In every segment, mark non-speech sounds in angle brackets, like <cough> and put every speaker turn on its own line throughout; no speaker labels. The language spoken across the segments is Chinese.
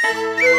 Música <laughs>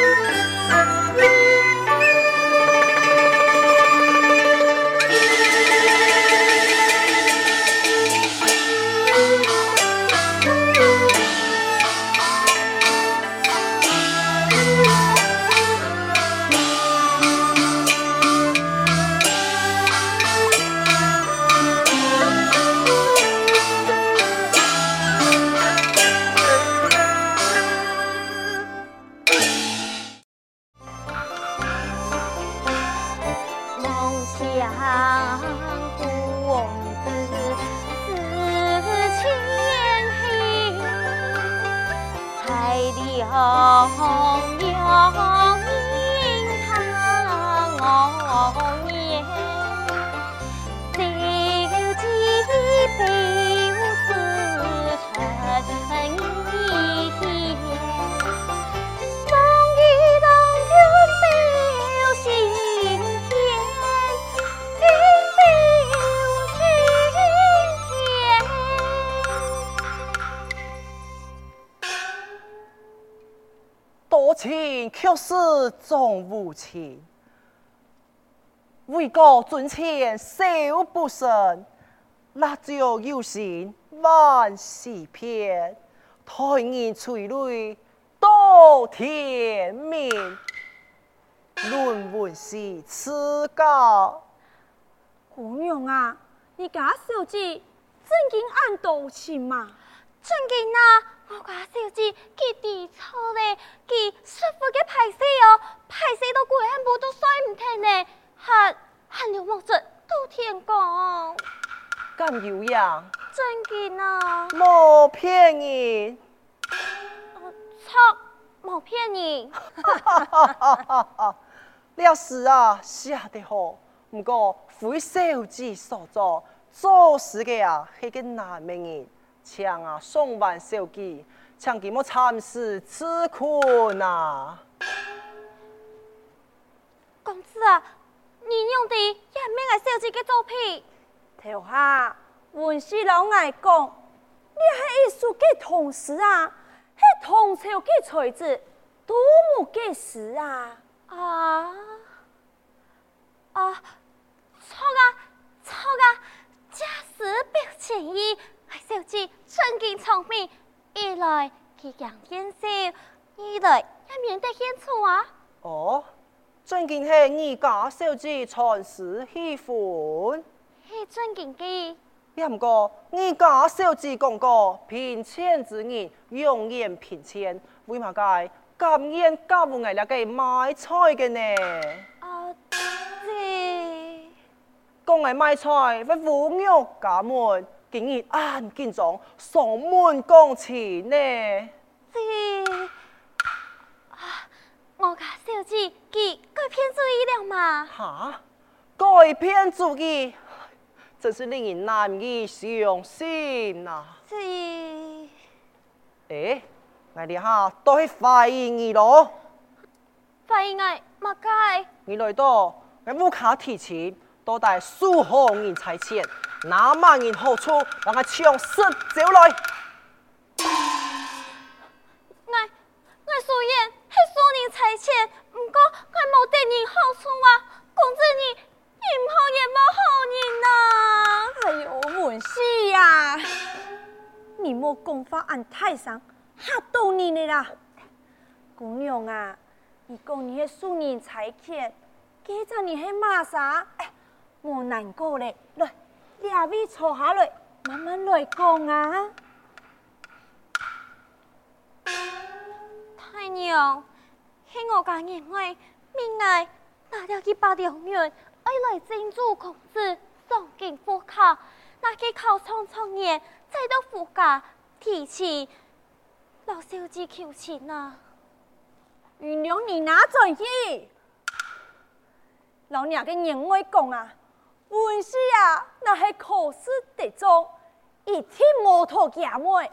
是总无情，为国尊前少不胜，蜡烛有心万事变，待人垂泪到天明，论文是此家。
姑娘啊，你家小姐正经按道情吗？
真经啊。我家小姐佢地错咧，佢舒服嘅排泄哦，排泄到鬼汉部都甩唔停呢，还还有冇子都天光。
咁有样？
真嘅啊！
冇骗你。
错，冇骗你。<laughs>
了事啊，写得好，不过非小姐所做，做事嘅啊系个男人。抢啊！送完手机，抢给我蚕食吃苦呐！
公子啊，你用的也咩个手机嘅作品？
头下，文熙老爱讲，你系艺术嘅同时啊，系唐朝嘅才子，多么嘅事啊！
啊啊，错啊错啊，假使表情意。小姐真经聪明，一来佢养天笑，二来也免得献丑啊。
哦，真经系你家小姐传世喜欢，
系真经嘅。
不过你家小姐讲过，贫贱之人永远贫贱，为嘛该甘愿教我哋嚟个卖菜嘅呢？
啊，对，
讲嚟卖菜，不侮辱家门。竟然暗见状上门讲情呢？
是啊，我家小姐佢改变主意了嘛？
哈，改变主意，真是令人难以相信呐！
是，
诶，我哋哈都去欢迎你咯。
欢迎我，莫该。
你来到，我无卡提钱，多带数行人才钱。那万人好处，让我抢实招来。
我我虽然系数人才钱，不过我冇对你好处啊，公子你你唔好也冇好人呐、啊。
哎呦，文熙呀，你莫讲法按太上吓到你的啦。姑娘啊，你讲你系数人才钱，记着你系马啥？哎，莫难过嘞，来。两位坐下来，慢慢来讲啊！
太娘，系我家人为命来拿了一百两元，爱来进驻公子，送给夫考，那去考上创业，再到夫家提亲，老小姐求情啊！
原谅你拿在意，老娘跟人为讲啊！文熙啊，那是考试得中，一天摩托驾妹，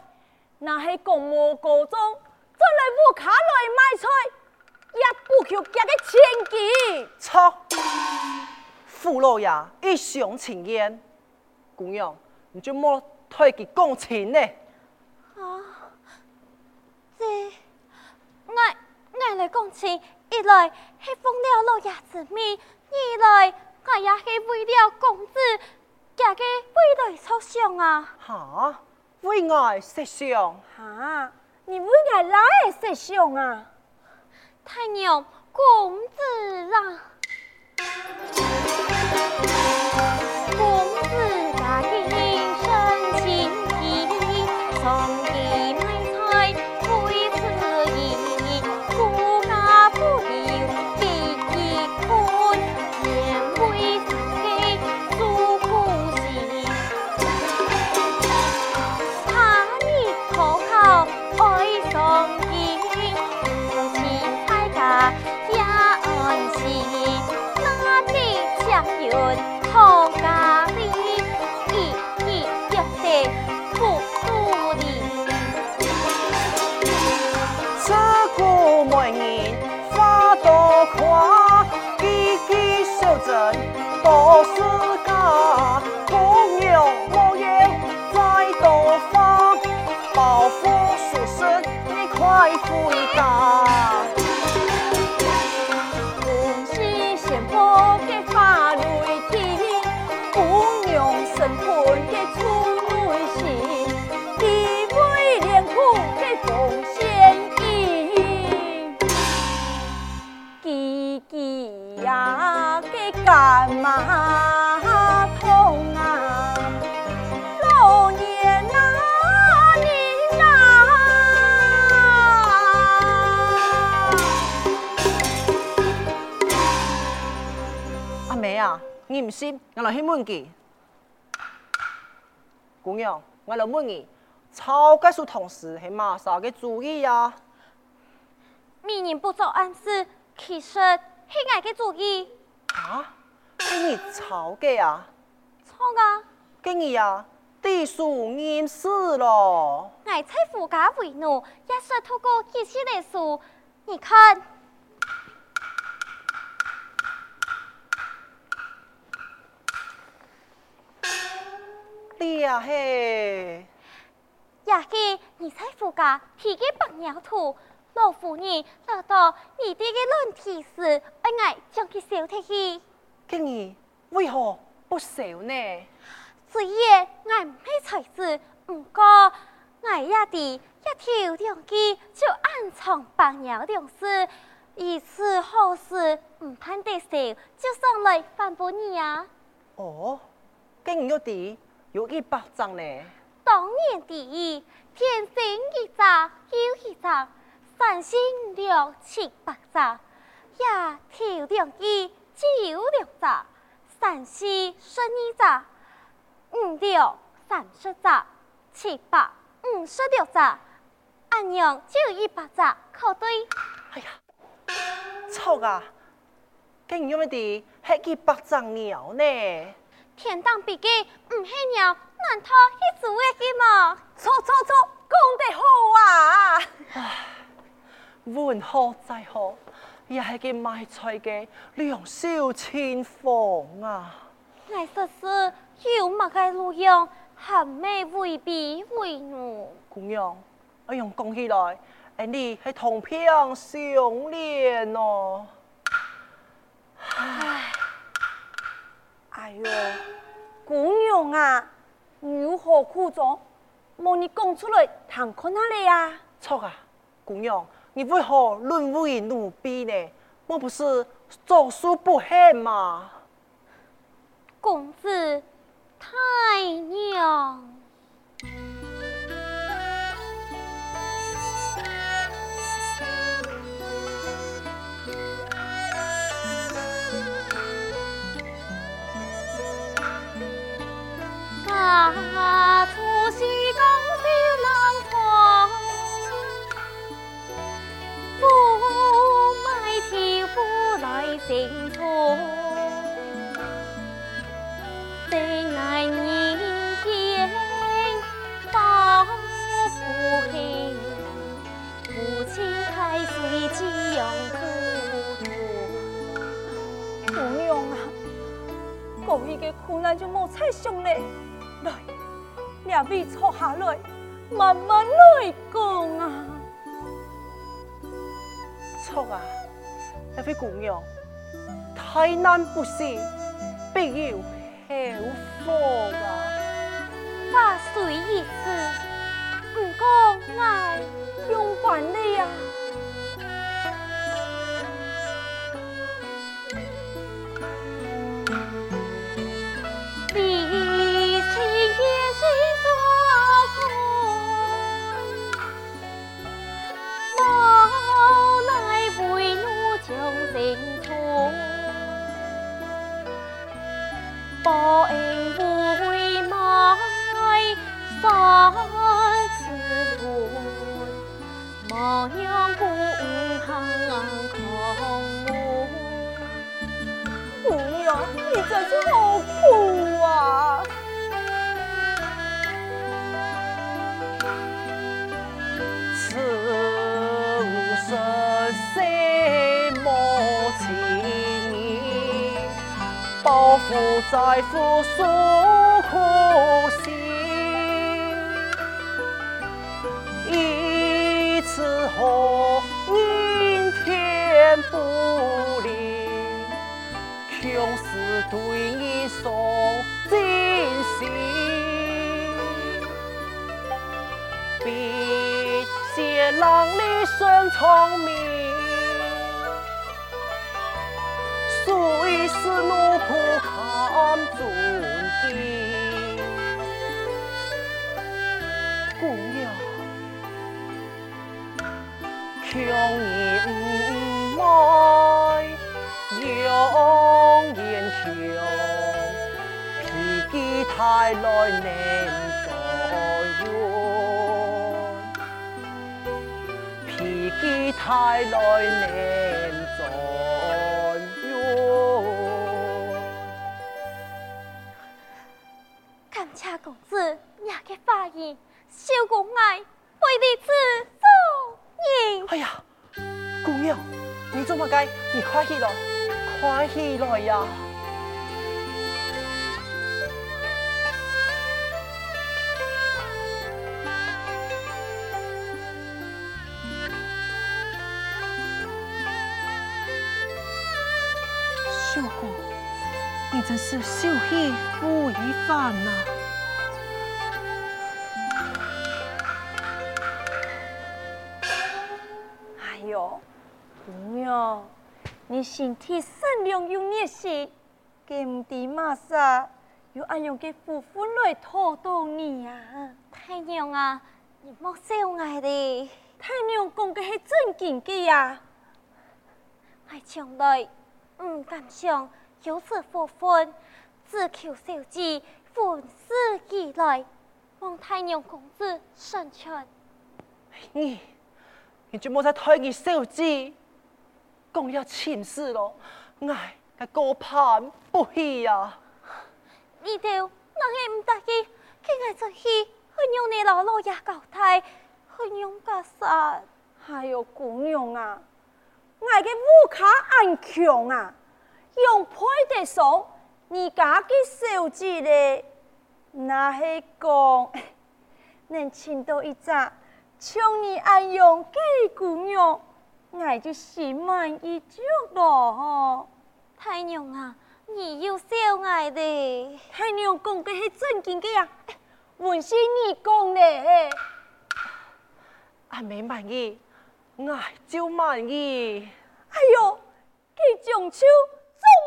那是公务高中，再来乌卡来买菜，也不求加个千几。
操！父老爷一厢情愿，姑娘，你就莫推给讲情呢？
啊，这，我我来的讲情，一来是风了老爷子命，二来我也是为了公子嫁给未来首相啊！
哈，为爱设想？
哈，你为爱哪会设想啊？
太娘，公子啊！
你唔信，我来去问佢。姑娘，我来问你，抄家书同时系马啥嘅主意呀？
明人不做暗事，其实系我嘅主意。
啊？系你抄嘅啊？
抄啊！
今日啊，地书念事咯。
我在夫家为奴，也是透过几次的书，你看。
你呀嘿，
也是你在夫家提个白鸟图，老夫人得到你哋嘅论题时，我爱将佢烧出去。
今日为何不收呢？
虽然我唔系才子，不过我也哋一条良机就暗藏白鸟良事，一次好事唔盼得烧，就上来反驳你啊！
哦，今日要啲。有一百张呢，
当年第一，天生一张，又一张，三星六七八张，呀，头两一九六张，三四十二张，五六三十张，七八五十六张，按样就一百张，可对。
哎呀，错啊，今日有乜啲系一百张鸟呢？
天当笔记唔系鸟，难道系做嘅吗？
错错错，讲得好啊！
唉，文好再好，也系个卖菜嘅良宵千房啊！
我说是有乜嘅路用，还没未必为奴。
姑娘，哎用讲起来，哎，你系同病相怜哦。
哎呦，姑娘啊，如何苦衷？莫你讲出来，谈看哪里呀？
错啊，姑娘，你为何沦为奴婢呢？莫不是做书不狠吗？
公子，太娘。啊，吐絮刚飘，南狂雾霾，樵夫来征途。
坐下来，慢慢来讲啊。
错错啊，那位姑娘，太难不行，必有后福啊！
话虽如此，不过爱用惯了呀。
脾气太来难做。
公子，你的发言，小公爱为你此送人。
哎呀，姑娘，你做乜嘅？你快起来，快起来呀！是秀气不一般呐！
你身体善良又热心，见地马杀，又爱用嘅夫妇来讨到你啊！
太娘啊，你莫笑我的。
太娘讲嘅系真经嘅呀！
我从来唔敢想有此夫妇，只求小姐凡事而来，望太娘公子成全。
你，你就莫再推你小姐。讲要亲事咯，哎，个高攀不起呀！
你哋那系唔得意，去爱出去去用你老老爷交代，去用个啥？
还有姑娘啊，我个武卡安强啊，用配得上你家嘅小姐的，那系讲 <laughs> 能请到一只像你爱用给姑娘。我就心满意足咯，
太娘啊，你又笑我的。
太娘讲的是正经的呀，还是你讲咧？
阿妹满意，我就满意。
哎呦，佢中秋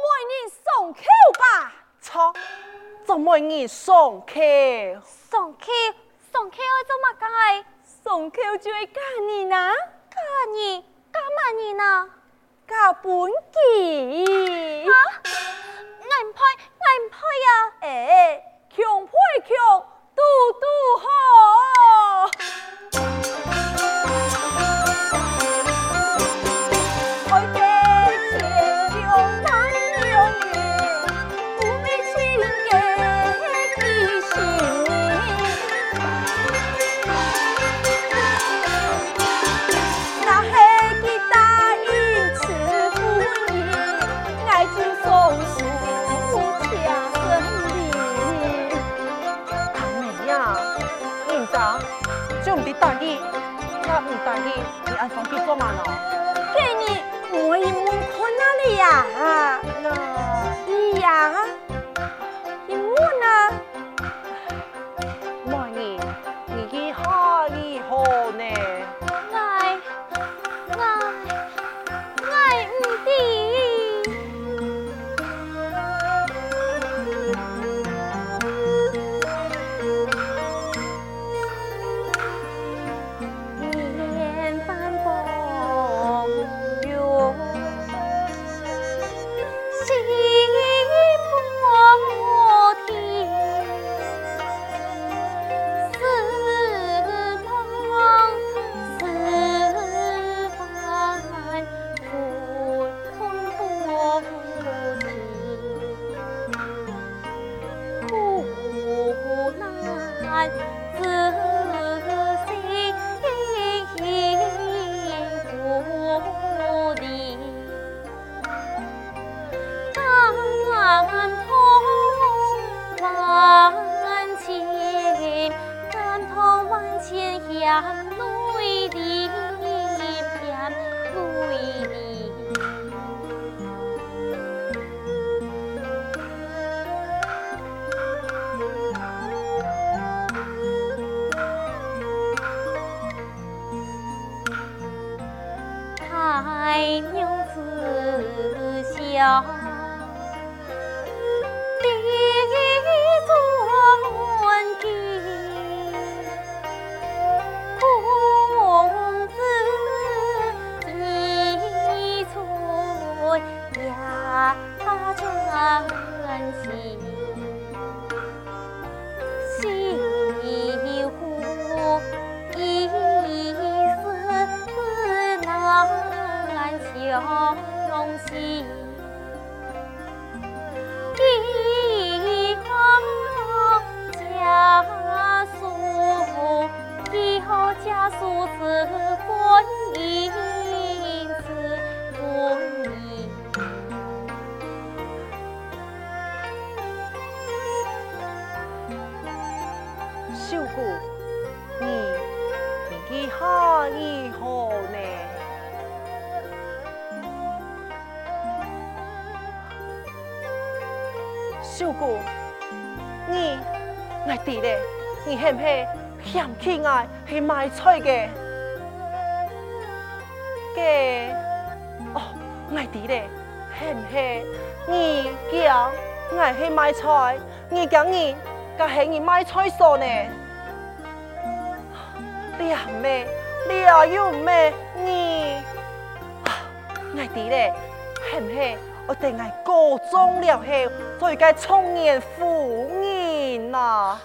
做媒人送口吧？
错，怎么你送口。
送口，送口要做乜嘅？
送口就会嫁你呢，
嫁你。干嘛你呢？
嫁本记。
啊？俺唔配，俺唔配呀！
哎，强 Amen.
秀姑，你爱弟咧，你系唔系嫌弃我系卖菜嘅？嘅。哦，爱弟咧，系唔系你讲我系卖菜？你讲你，个系你卖菜数呢？你阿妹，你阿又妹，你啊，爱弟咧，系唔系？我定系高中了后，所以该重年赴任呐。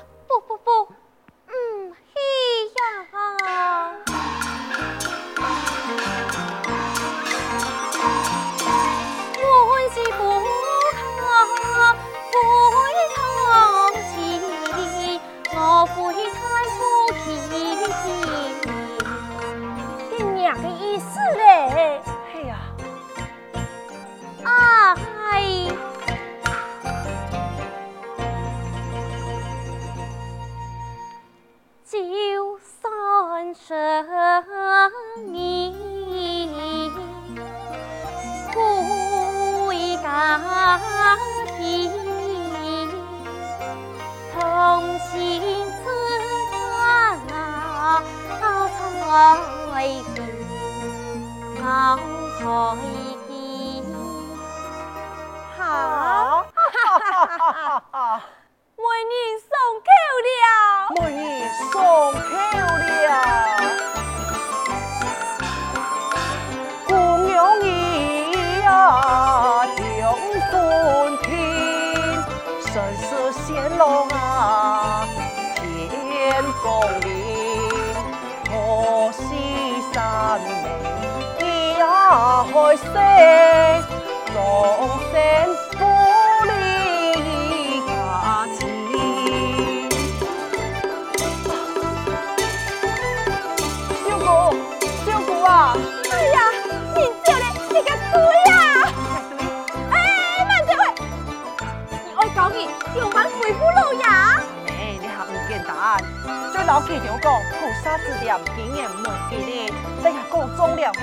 讲，菩萨指点，经验无记哩，等下过中了后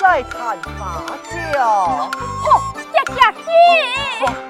再谈法教。
好，谢
谢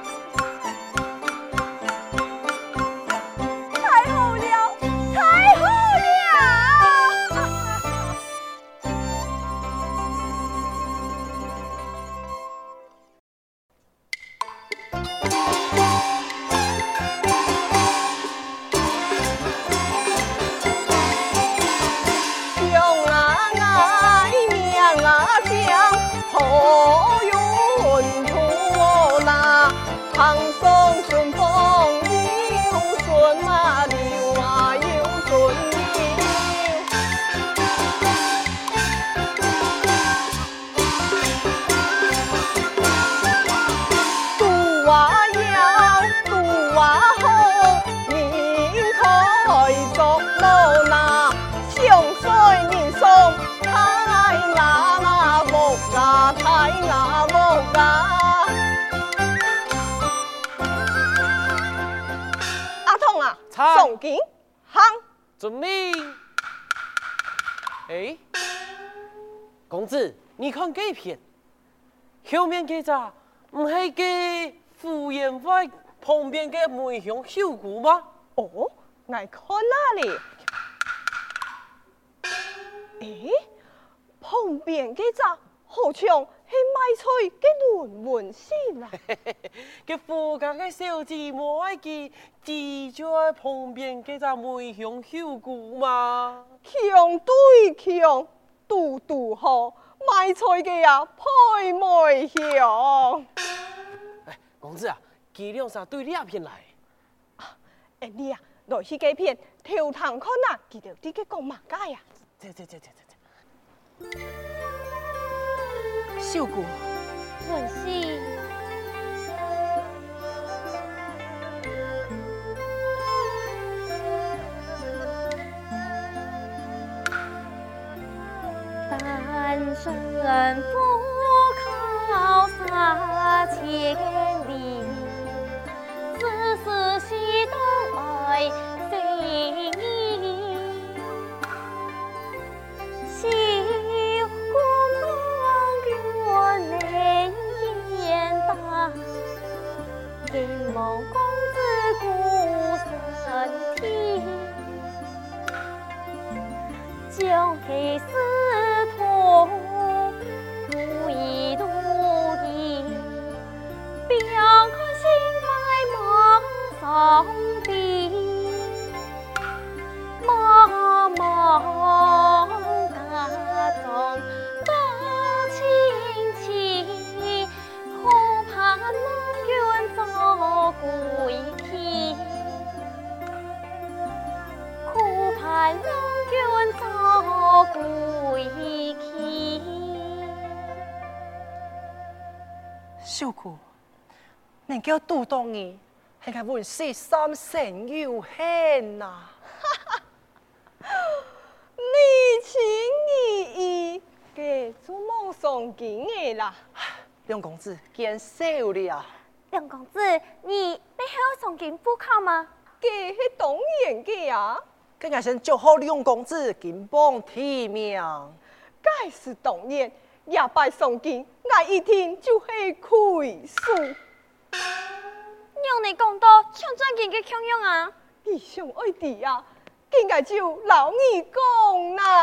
送金行。
遵命。哎，公子，你看这片，后面这只不是个傅园外旁边的梅香秀姑吗？
哦，来看哪里？<laughs> 哎，旁边这只好像是卖菜的文文仙啊！<laughs>
这富家的小姐莫爱记，就在旁边这只梅香小姑嘛？
强对强，独独好，卖菜的呀，配梅香。
哎，公子啊，几两啥对两片来？
啊，哎你啊，来去这片，跳堂看啊，记得这个讲嘛解呀？
这这这这这。
秀姑，
文熙，单身赴考三千里，丝丝系东听闻公子过神天，将开。爱。
秀姑，能够读懂你，还敢问是三生有幸呐？你情意意，给做梦送给你啦。梁公子，见笑了。
梁公子，你背后送金赴考吗？
给是当然的呀。今日先祝贺梁公子金榜题名。该是当年。夜拜送金，我一听就会亏数。
让你讲到抢钻金嘅强用啊！
你想爱弟啊，应该就老二讲啦。